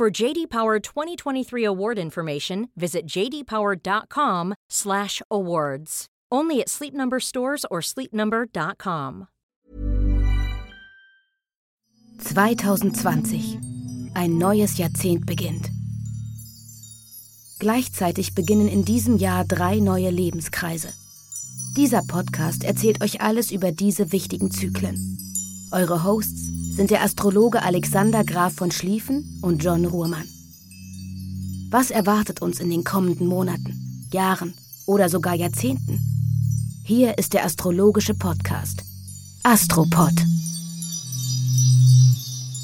For JD Power 2023 award information, visit jdpower.com/awards. Only at Sleep Number stores or sleepnumber.com. 2020. Ein neues Jahrzehnt beginnt. Gleichzeitig beginnen in diesem Jahr drei neue Lebenskreise. Dieser Podcast erzählt euch alles über diese wichtigen Zyklen. Eure Hosts sind der Astrologe Alexander Graf von Schlieffen und John Ruhrmann. Was erwartet uns in den kommenden Monaten, Jahren oder sogar Jahrzehnten? Hier ist der astrologische Podcast Astropod.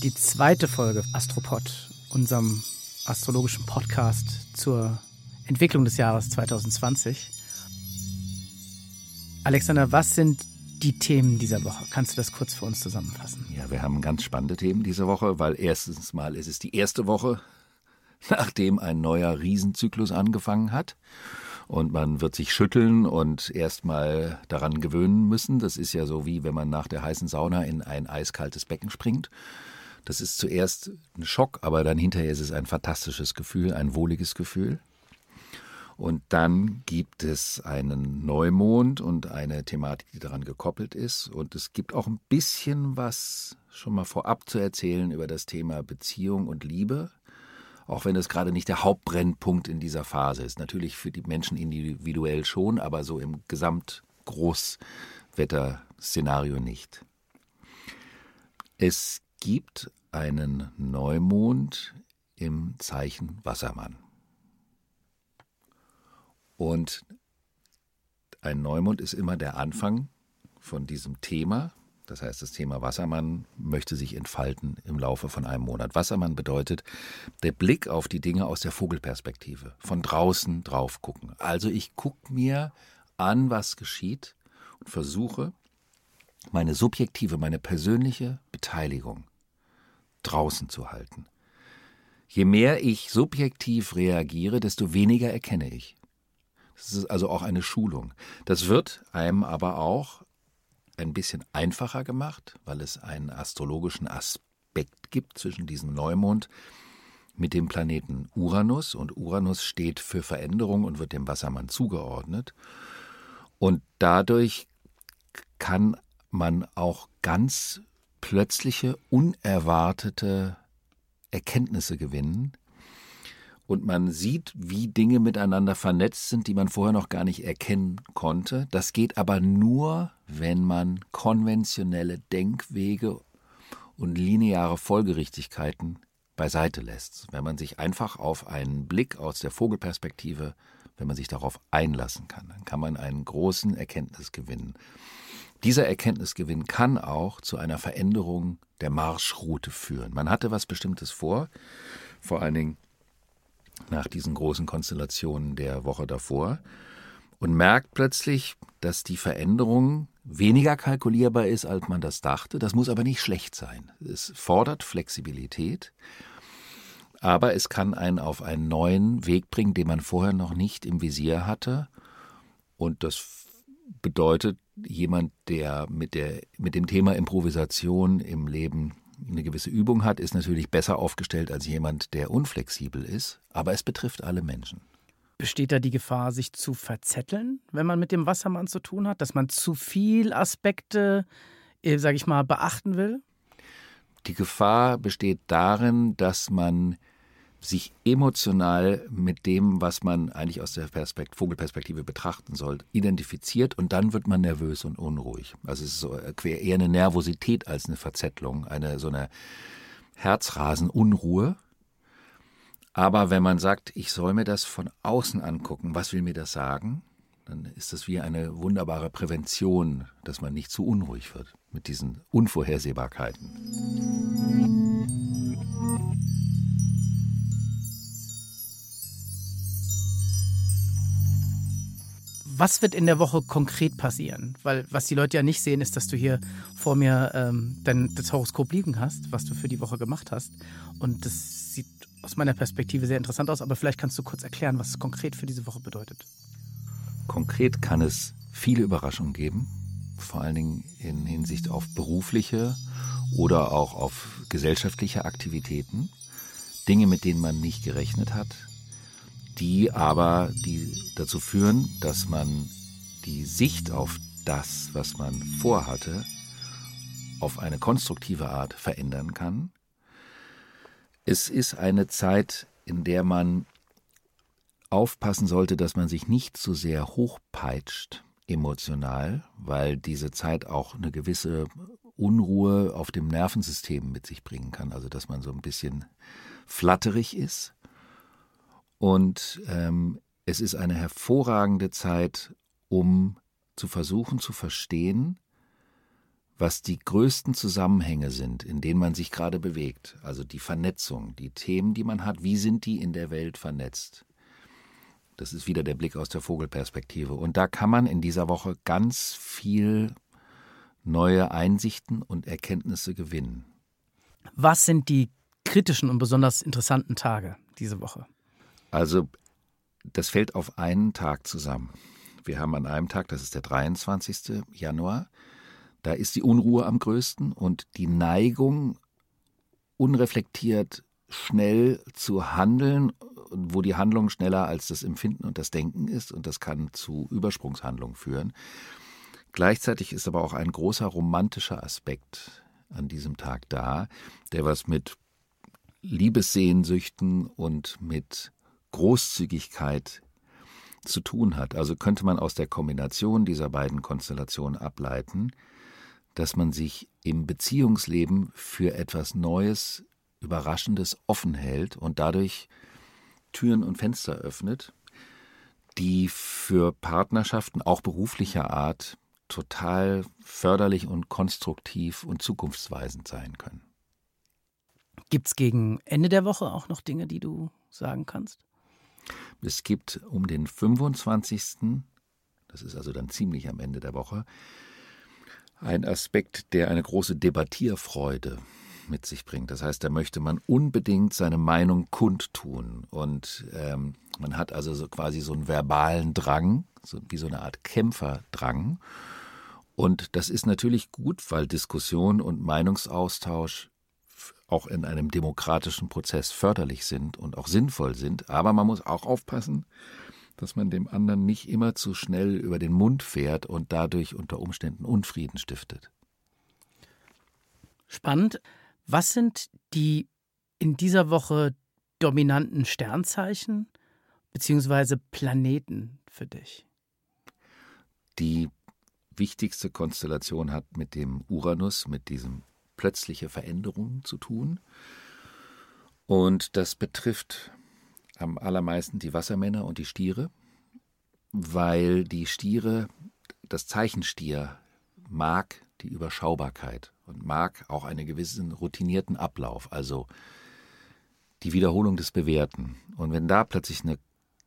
Die zweite Folge Astropod, unserem astrologischen Podcast zur Entwicklung des Jahres 2020. Alexander, was sind die Themen dieser Woche? Kannst du das kurz für uns zusammenfassen? Ja, wir haben ganz spannende Themen diese Woche, weil erstens mal ist es die erste Woche, nachdem ein neuer Riesenzyklus angefangen hat. Und man wird sich schütteln und erstmal daran gewöhnen müssen. Das ist ja so wie wenn man nach der heißen Sauna in ein eiskaltes Becken springt. Das ist zuerst ein Schock, aber dann hinterher ist es ein fantastisches Gefühl, ein wohliges Gefühl. Und dann gibt es einen Neumond und eine Thematik, die daran gekoppelt ist. Und es gibt auch ein bisschen was schon mal vorab zu erzählen über das Thema Beziehung und Liebe. Auch wenn es gerade nicht der Hauptbrennpunkt in dieser Phase ist. Natürlich für die Menschen individuell schon, aber so im Gesamtgroßwetterszenario nicht. Es gibt einen Neumond im Zeichen Wassermann. Und ein Neumond ist immer der Anfang von diesem Thema. Das heißt, das Thema Wassermann möchte sich entfalten im Laufe von einem Monat. Wassermann bedeutet der Blick auf die Dinge aus der Vogelperspektive, von draußen drauf gucken. Also ich gucke mir an, was geschieht und versuche, meine subjektive, meine persönliche Beteiligung draußen zu halten. Je mehr ich subjektiv reagiere, desto weniger erkenne ich. Das ist also auch eine Schulung. Das wird einem aber auch ein bisschen einfacher gemacht, weil es einen astrologischen Aspekt gibt zwischen diesem Neumond mit dem Planeten Uranus. Und Uranus steht für Veränderung und wird dem Wassermann zugeordnet. Und dadurch kann man auch ganz plötzliche, unerwartete Erkenntnisse gewinnen, und man sieht, wie Dinge miteinander vernetzt sind, die man vorher noch gar nicht erkennen konnte. Das geht aber nur, wenn man konventionelle Denkwege und lineare Folgerichtigkeiten beiseite lässt. Wenn man sich einfach auf einen Blick aus der Vogelperspektive, wenn man sich darauf einlassen kann, dann kann man einen großen Erkenntnisgewinn. Dieser Erkenntnisgewinn kann auch zu einer Veränderung der Marschroute führen. Man hatte was Bestimmtes vor, vor allen Dingen nach diesen großen Konstellationen der Woche davor und merkt plötzlich, dass die Veränderung weniger kalkulierbar ist, als man das dachte. Das muss aber nicht schlecht sein. Es fordert Flexibilität, aber es kann einen auf einen neuen Weg bringen, den man vorher noch nicht im Visier hatte. Und das bedeutet, jemand, der mit, der mit dem Thema Improvisation im Leben eine gewisse Übung hat, ist natürlich besser aufgestellt als jemand, der unflexibel ist, aber es betrifft alle Menschen. Besteht da die Gefahr, sich zu verzetteln, wenn man mit dem Wassermann zu tun hat, dass man zu viel Aspekte, äh, sage ich mal, beachten will? Die Gefahr besteht darin, dass man sich emotional mit dem, was man eigentlich aus der Perspekt Vogelperspektive betrachten soll, identifiziert und dann wird man nervös und unruhig. Also es ist so eher eine Nervosität als eine Verzettlung, eine so eine Herzrasenunruhe. Aber wenn man sagt, ich soll mir das von außen angucken, was will mir das sagen, dann ist das wie eine wunderbare Prävention, dass man nicht zu unruhig wird mit diesen Unvorhersehbarkeiten. Was wird in der Woche konkret passieren? Weil was die Leute ja nicht sehen, ist, dass du hier vor mir ähm, dein, das Horoskop liegen hast, was du für die Woche gemacht hast. Und das sieht aus meiner Perspektive sehr interessant aus, aber vielleicht kannst du kurz erklären, was es konkret für diese Woche bedeutet. Konkret kann es viele Überraschungen geben, vor allen Dingen in Hinsicht auf berufliche oder auch auf gesellschaftliche Aktivitäten. Dinge, mit denen man nicht gerechnet hat, die aber die dazu führen, dass man die Sicht auf das, was man vorhatte, auf eine konstruktive Art verändern kann. Es ist eine Zeit, in der man aufpassen sollte, dass man sich nicht zu sehr hochpeitscht emotional, weil diese Zeit auch eine gewisse Unruhe auf dem Nervensystem mit sich bringen kann. Also dass man so ein bisschen flatterig ist und ähm, es ist eine hervorragende Zeit, um zu versuchen zu verstehen, was die größten Zusammenhänge sind, in denen man sich gerade bewegt. Also die Vernetzung, die Themen, die man hat, wie sind die in der Welt vernetzt? Das ist wieder der Blick aus der Vogelperspektive. Und da kann man in dieser Woche ganz viel neue Einsichten und Erkenntnisse gewinnen. Was sind die kritischen und besonders interessanten Tage diese Woche? Also das fällt auf einen Tag zusammen. Wir haben an einem Tag, das ist der 23. Januar, da ist die Unruhe am größten und die Neigung, unreflektiert schnell zu handeln, wo die Handlung schneller als das Empfinden und das Denken ist und das kann zu Übersprungshandlungen führen. Gleichzeitig ist aber auch ein großer romantischer Aspekt an diesem Tag da, der was mit Liebessehnsüchten und mit Großzügigkeit zu tun hat. Also könnte man aus der Kombination dieser beiden Konstellationen ableiten, dass man sich im Beziehungsleben für etwas Neues, Überraschendes offen hält und dadurch Türen und Fenster öffnet, die für Partnerschaften auch beruflicher Art total förderlich und konstruktiv und zukunftsweisend sein können. Gibt es gegen Ende der Woche auch noch Dinge, die du sagen kannst? Es gibt um den 25., das ist also dann ziemlich am Ende der Woche, einen Aspekt, der eine große Debattierfreude mit sich bringt. Das heißt, da möchte man unbedingt seine Meinung kundtun. Und ähm, man hat also so quasi so einen verbalen Drang, so wie so eine Art Kämpferdrang. Und das ist natürlich gut, weil Diskussion und Meinungsaustausch auch in einem demokratischen Prozess förderlich sind und auch sinnvoll sind. Aber man muss auch aufpassen, dass man dem anderen nicht immer zu schnell über den Mund fährt und dadurch unter Umständen Unfrieden stiftet. Spannend. Was sind die in dieser Woche dominanten Sternzeichen bzw. Planeten für dich? Die wichtigste Konstellation hat mit dem Uranus, mit diesem plötzliche Veränderungen zu tun. Und das betrifft am allermeisten die Wassermänner und die Stiere, weil die Stiere, das Zeichen Stier mag die Überschaubarkeit und mag auch einen gewissen routinierten Ablauf, also die Wiederholung des Bewährten. Und wenn da plötzlich eine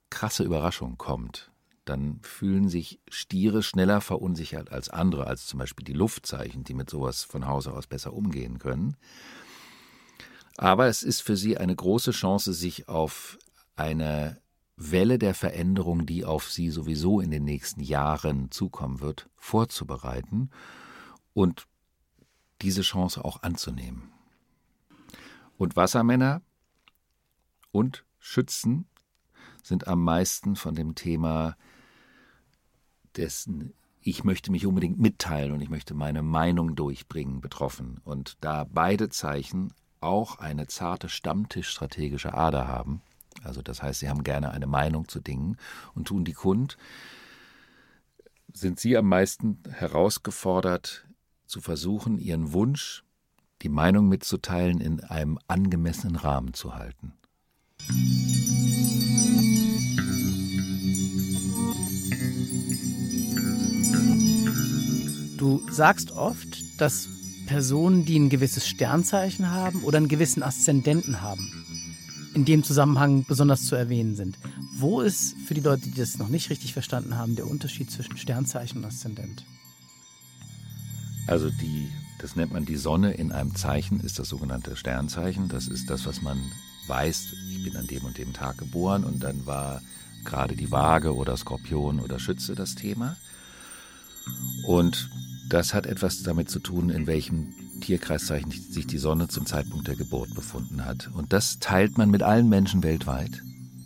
krasse Überraschung kommt, dann fühlen sich Stiere schneller verunsichert als andere, als zum Beispiel die Luftzeichen, die mit sowas von Hause aus besser umgehen können. Aber es ist für sie eine große Chance, sich auf eine Welle der Veränderung, die auf sie sowieso in den nächsten Jahren zukommen wird, vorzubereiten und diese Chance auch anzunehmen. Und Wassermänner und Schützen sind am meisten von dem Thema dessen ich möchte mich unbedingt mitteilen und ich möchte meine Meinung durchbringen betroffen. Und da beide Zeichen auch eine zarte stammtischstrategische Ader haben, also das heißt, sie haben gerne eine Meinung zu Dingen und tun die kund, sind sie am meisten herausgefordert, zu versuchen, ihren Wunsch, die Meinung mitzuteilen, in einem angemessenen Rahmen zu halten. Du sagst oft, dass Personen, die ein gewisses Sternzeichen haben oder einen gewissen Aszendenten haben, in dem Zusammenhang besonders zu erwähnen sind. Wo ist für die Leute, die das noch nicht richtig verstanden haben, der Unterschied zwischen Sternzeichen und Aszendent? Also die, das nennt man die Sonne in einem Zeichen, ist das sogenannte Sternzeichen. Das ist das, was man weiß, ich bin an dem und dem Tag geboren und dann war gerade die Waage oder Skorpion oder Schütze das Thema. Und das hat etwas damit zu tun, in welchem Tierkreiszeichen sich die Sonne zum Zeitpunkt der Geburt befunden hat. Und das teilt man mit allen Menschen weltweit,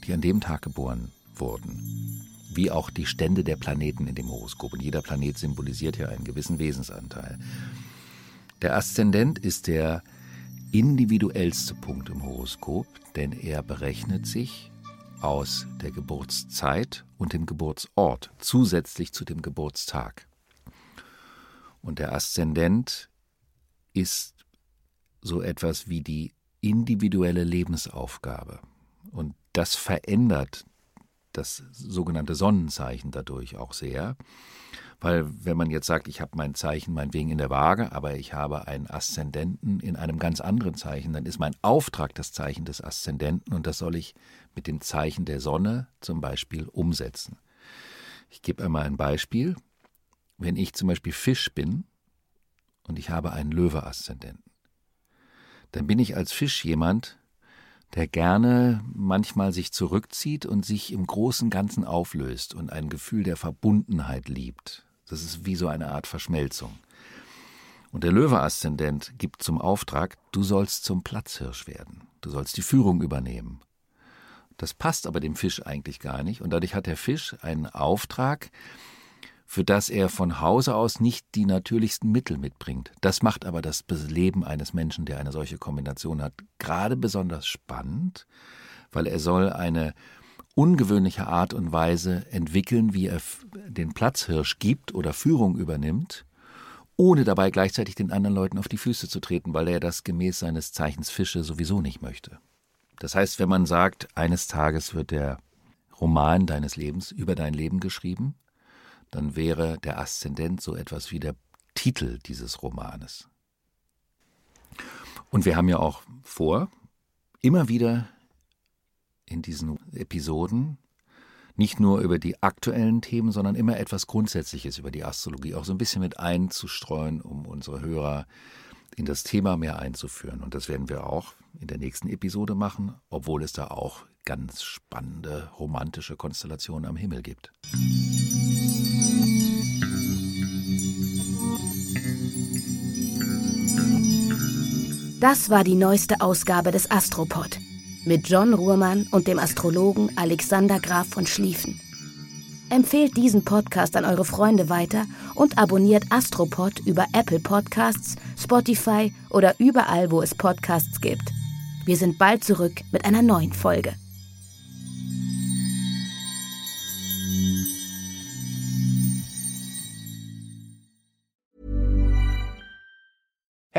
die an dem Tag geboren wurden. Wie auch die Stände der Planeten in dem Horoskop. Und jeder Planet symbolisiert ja einen gewissen Wesensanteil. Der Aszendent ist der individuellste Punkt im Horoskop, denn er berechnet sich aus der Geburtszeit und dem Geburtsort zusätzlich zu dem Geburtstag. Und der Aszendent ist so etwas wie die individuelle Lebensaufgabe. Und das verändert das sogenannte Sonnenzeichen dadurch auch sehr. Weil wenn man jetzt sagt, ich habe mein Zeichen meinetwegen in der Waage, aber ich habe einen Aszendenten in einem ganz anderen Zeichen, dann ist mein Auftrag das Zeichen des Aszendenten und das soll ich mit dem Zeichen der Sonne zum Beispiel umsetzen. Ich gebe einmal ein Beispiel. Wenn ich zum Beispiel Fisch bin und ich habe einen Löwe-Aszendenten, dann bin ich als Fisch jemand, der gerne manchmal sich zurückzieht und sich im großen Ganzen auflöst und ein Gefühl der Verbundenheit liebt. Das ist wie so eine Art Verschmelzung. Und der Löwe-Aszendent gibt zum Auftrag, du sollst zum Platzhirsch werden. Du sollst die Führung übernehmen. Das passt aber dem Fisch eigentlich gar nicht. Und dadurch hat der Fisch einen Auftrag, für das er von Hause aus nicht die natürlichsten Mittel mitbringt. Das macht aber das Leben eines Menschen, der eine solche Kombination hat, gerade besonders spannend, weil er soll eine ungewöhnliche Art und Weise entwickeln, wie er den Platzhirsch gibt oder Führung übernimmt, ohne dabei gleichzeitig den anderen Leuten auf die Füße zu treten, weil er das gemäß seines Zeichens Fische sowieso nicht möchte. Das heißt, wenn man sagt, eines Tages wird der Roman deines Lebens über dein Leben geschrieben, dann wäre der Aszendent so etwas wie der Titel dieses Romanes. Und wir haben ja auch vor, immer wieder in diesen Episoden nicht nur über die aktuellen Themen, sondern immer etwas Grundsätzliches über die Astrologie auch so ein bisschen mit einzustreuen, um unsere Hörer in das Thema mehr einzuführen. Und das werden wir auch in der nächsten Episode machen, obwohl es da auch ganz spannende romantische Konstellationen am Himmel gibt. Das war die neueste Ausgabe des Astropod mit John Ruhrmann und dem Astrologen Alexander Graf von Schlieffen. Empfehlt diesen Podcast an eure Freunde weiter und abonniert Astropod über Apple Podcasts, Spotify oder überall, wo es Podcasts gibt. Wir sind bald zurück mit einer neuen Folge.